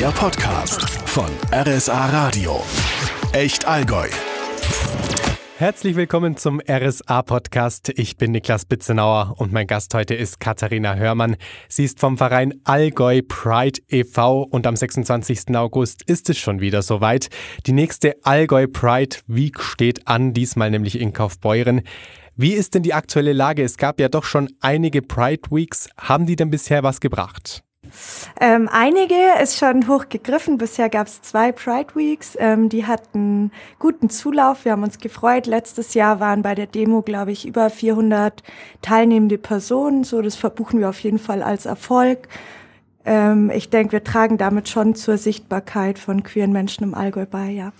Der Podcast von RSA Radio. Echt Allgäu. Herzlich willkommen zum RSA-Podcast. Ich bin Niklas Bitzenauer und mein Gast heute ist Katharina Hörmann. Sie ist vom Verein Allgäu Pride e.V. und am 26. August ist es schon wieder soweit. Die nächste Allgäu Pride Week steht an, diesmal nämlich in Kaufbeuren. Wie ist denn die aktuelle Lage? Es gab ja doch schon einige Pride Weeks. Haben die denn bisher was gebracht? Ähm, einige ist schon hochgegriffen. Bisher gab es zwei Pride Weeks. Ähm, die hatten guten Zulauf. Wir haben uns gefreut. Letztes Jahr waren bei der Demo, glaube ich, über 400 teilnehmende Personen. So, das verbuchen wir auf jeden Fall als Erfolg. Ähm, ich denke, wir tragen damit schon zur Sichtbarkeit von queeren Menschen im Allgäu bei, ja.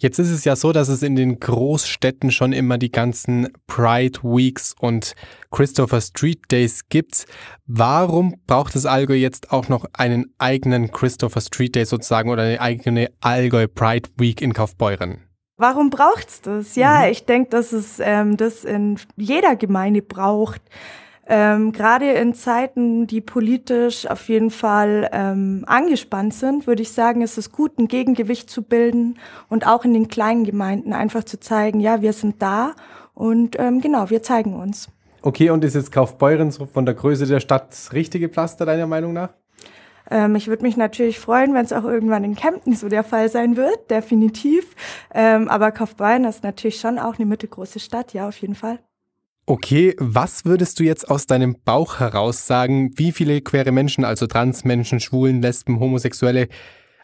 Jetzt ist es ja so, dass es in den Großstädten schon immer die ganzen Pride Weeks und Christopher Street Days gibt. Warum braucht das Allgäu jetzt auch noch einen eigenen Christopher Street Day sozusagen oder eine eigene Allgäu Pride Week in Kaufbeuren? Warum braucht's das? Ja, mhm. ich denke, dass es ähm, das in jeder Gemeinde braucht. Ähm, Gerade in Zeiten, die politisch auf jeden Fall ähm, angespannt sind, würde ich sagen, ist es gut, ein Gegengewicht zu bilden und auch in den kleinen Gemeinden einfach zu zeigen, ja, wir sind da und ähm, genau, wir zeigen uns. Okay, und ist jetzt Kaufbeuren so von der Größe der Stadt das richtige Pflaster deiner Meinung nach? Ähm, ich würde mich natürlich freuen, wenn es auch irgendwann in Kempten so der Fall sein wird, definitiv. Ähm, aber Kaufbeuren ist natürlich schon auch eine mittelgroße Stadt, ja, auf jeden Fall. Okay, was würdest du jetzt aus deinem Bauch heraus sagen, wie viele queere Menschen, also Transmenschen, Schwulen, Lesben, Homosexuelle,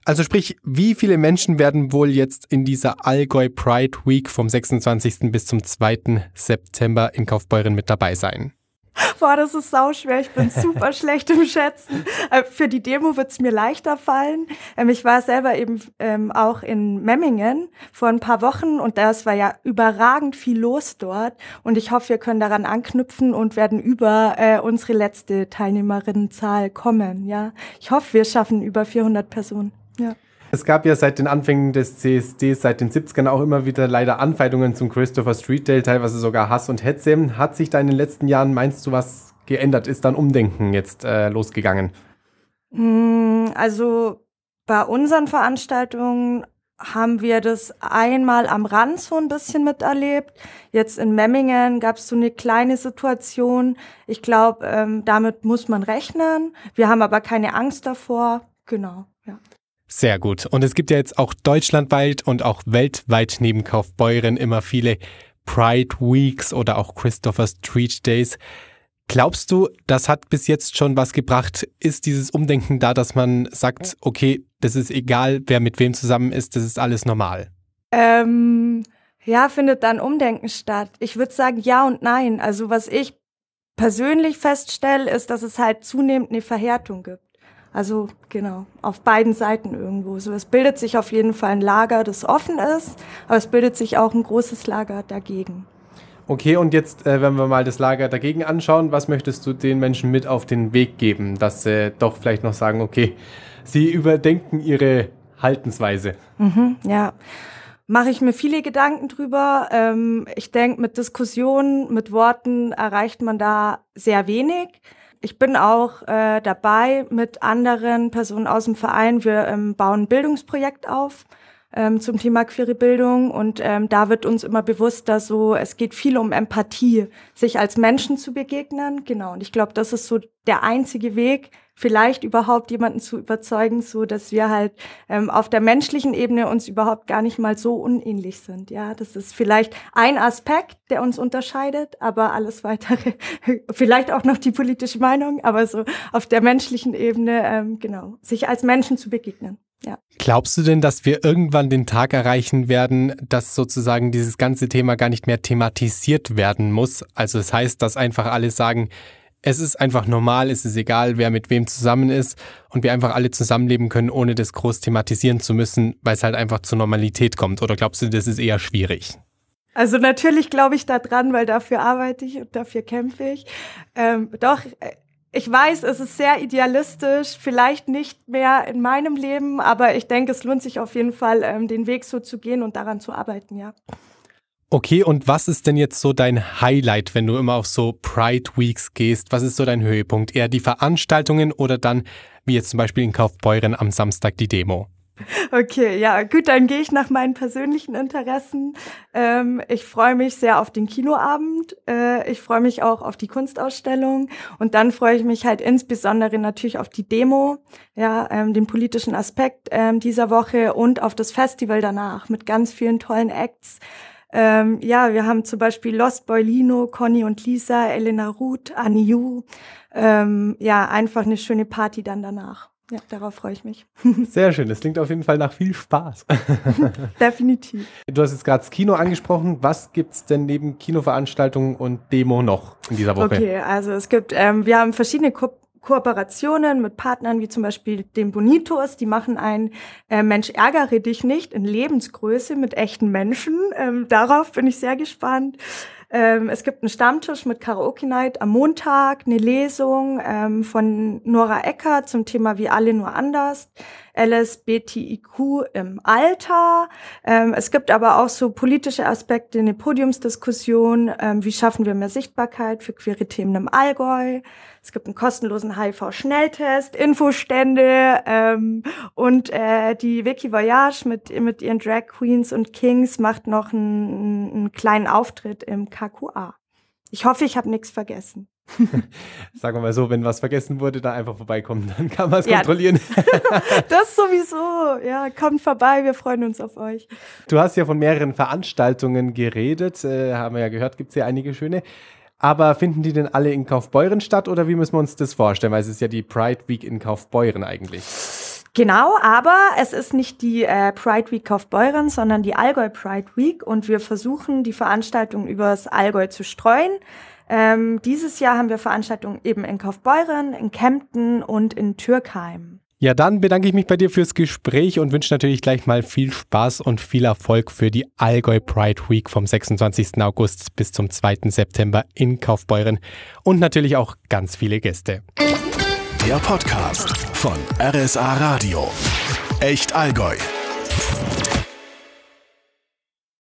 also sprich, wie viele Menschen werden wohl jetzt in dieser Allgäu Pride Week vom 26. bis zum 2. September in Kaufbeuren mit dabei sein? Boah, das ist sauschwer. Ich bin super schlecht im Schätzen. Äh, für die Demo wird es mir leichter fallen. Ähm, ich war selber eben ähm, auch in Memmingen vor ein paar Wochen und das war ja überragend viel los dort. Und ich hoffe, wir können daran anknüpfen und werden über äh, unsere letzte Teilnehmerinnenzahl kommen. Ja, ich hoffe, wir schaffen über 400 Personen. Ja. Es gab ja seit den Anfängen des CSD, seit den 70ern auch immer wieder leider Anfeindungen zum Christopher Street Day, teilweise sogar Hass und Hetze. Hat sich da in den letzten Jahren, meinst du, was geändert? Ist dann Umdenken jetzt äh, losgegangen? Hm, also bei unseren Veranstaltungen haben wir das einmal am Rand so ein bisschen miterlebt. Jetzt in Memmingen gab es so eine kleine Situation. Ich glaube, ähm, damit muss man rechnen. Wir haben aber keine Angst davor. Genau, ja. Sehr gut. Und es gibt ja jetzt auch deutschlandweit und auch weltweit neben Kaufbeuren immer viele Pride Weeks oder auch Christopher Street Days. Glaubst du, das hat bis jetzt schon was gebracht? Ist dieses Umdenken da, dass man sagt, okay, das ist egal, wer mit wem zusammen ist, das ist alles normal? Ähm, ja, findet dann Umdenken statt? Ich würde sagen ja und nein. Also was ich persönlich feststelle, ist, dass es halt zunehmend eine Verhärtung gibt. Also genau, auf beiden Seiten irgendwo. So, es bildet sich auf jeden Fall ein Lager, das offen ist, aber es bildet sich auch ein großes Lager dagegen. Okay, und jetzt, äh, wenn wir mal das Lager dagegen anschauen, was möchtest du den Menschen mit auf den Weg geben, dass sie doch vielleicht noch sagen, okay, sie überdenken ihre Haltensweise? Mhm, ja mache ich mir viele Gedanken drüber. Ähm, ich denke, mit Diskussionen, mit Worten erreicht man da sehr wenig. Ich bin auch äh, dabei mit anderen Personen aus dem Verein. Wir ähm, bauen ein Bildungsprojekt auf ähm, zum Thema queere Bildung und ähm, da wird uns immer bewusst, dass so es geht viel um Empathie, sich als Menschen zu begegnen. Genau. Und ich glaube, das ist so der einzige Weg, vielleicht überhaupt jemanden zu überzeugen, so dass wir halt ähm, auf der menschlichen Ebene uns überhaupt gar nicht mal so unähnlich sind. Ja, das ist vielleicht ein Aspekt, der uns unterscheidet, aber alles weitere, vielleicht auch noch die politische Meinung, aber so auf der menschlichen Ebene, ähm, genau, sich als Menschen zu begegnen. Ja. Glaubst du denn, dass wir irgendwann den Tag erreichen werden, dass sozusagen dieses ganze Thema gar nicht mehr thematisiert werden muss? Also es das heißt, dass einfach alle sagen, es ist einfach normal, es ist egal, wer mit wem zusammen ist und wir einfach alle zusammenleben können, ohne das groß thematisieren zu müssen, weil es halt einfach zur Normalität kommt. Oder glaubst du, das ist eher schwierig? Also natürlich glaube ich da dran, weil dafür arbeite ich und dafür kämpfe ich. Ähm, doch, äh, ich weiß, es ist sehr idealistisch, vielleicht nicht mehr in meinem Leben, aber ich denke, es lohnt sich auf jeden Fall, ähm, den Weg so zu gehen und daran zu arbeiten, ja. Okay, und was ist denn jetzt so dein Highlight, wenn du immer auf so Pride Weeks gehst? Was ist so dein Höhepunkt? Eher die Veranstaltungen oder dann, wie jetzt zum Beispiel in Kaufbeuren am Samstag, die Demo? Okay, ja, gut, dann gehe ich nach meinen persönlichen Interessen. Ähm, ich freue mich sehr auf den Kinoabend. Äh, ich freue mich auch auf die Kunstausstellung. Und dann freue ich mich halt insbesondere natürlich auf die Demo, ja, ähm, den politischen Aspekt ähm, dieser Woche und auf das Festival danach mit ganz vielen tollen Acts. Ähm, ja, wir haben zum Beispiel Lost Boy Lino, Conny und Lisa, Elena Ruth, Annie Yu. Ähm, ja, einfach eine schöne Party dann danach. Ja, darauf freue ich mich. Sehr schön. Das klingt auf jeden Fall nach viel Spaß. Definitiv. Du hast jetzt gerade das Kino angesprochen. Was gibt es denn neben Kinoveranstaltungen und Demo noch in dieser Woche? Okay, also es gibt, ähm, wir haben verschiedene Ko Kooperationen mit Partnern wie zum Beispiel den Bonitos, die machen ein äh, Mensch ärgere dich nicht in Lebensgröße mit echten Menschen. Ähm, darauf bin ich sehr gespannt. Ähm, es gibt einen Stammtisch mit Karaoke Night am Montag, eine Lesung ähm, von Nora Ecker zum Thema Wie alle nur anders, LSBTIQ im Alter. Ähm, es gibt aber auch so politische Aspekte, eine Podiumsdiskussion, ähm, wie schaffen wir mehr Sichtbarkeit für queere Themen im Allgäu. Es gibt einen kostenlosen HIV-Schnelltest, Infostände ähm, und äh, die Vicky Voyage mit, mit ihren Drag Queens und Kings macht noch einen, einen kleinen Auftritt im KQA. Ich hoffe, ich habe nichts vergessen. Sagen wir mal so, wenn was vergessen wurde, dann einfach vorbeikommen, dann kann man es ja, kontrollieren. das sowieso. Ja, kommt vorbei, wir freuen uns auf euch. Du hast ja von mehreren Veranstaltungen geredet, äh, haben wir ja gehört, gibt es ja einige schöne. Aber finden die denn alle in Kaufbeuren statt oder wie müssen wir uns das vorstellen? Weil es ist ja die Pride Week in Kaufbeuren eigentlich. Genau, aber es ist nicht die äh, Pride Week Kaufbeuren, sondern die Allgäu Pride Week und wir versuchen, die Veranstaltung übers Allgäu zu streuen. Ähm, dieses Jahr haben wir Veranstaltungen eben in Kaufbeuren, in Kempten und in Türkheim. Ja, dann bedanke ich mich bei dir fürs Gespräch und wünsche natürlich gleich mal viel Spaß und viel Erfolg für die Allgäu Pride Week vom 26. August bis zum 2. September in Kaufbeuren und natürlich auch ganz viele Gäste. Der Podcast von RSA Radio. Echt Allgäu.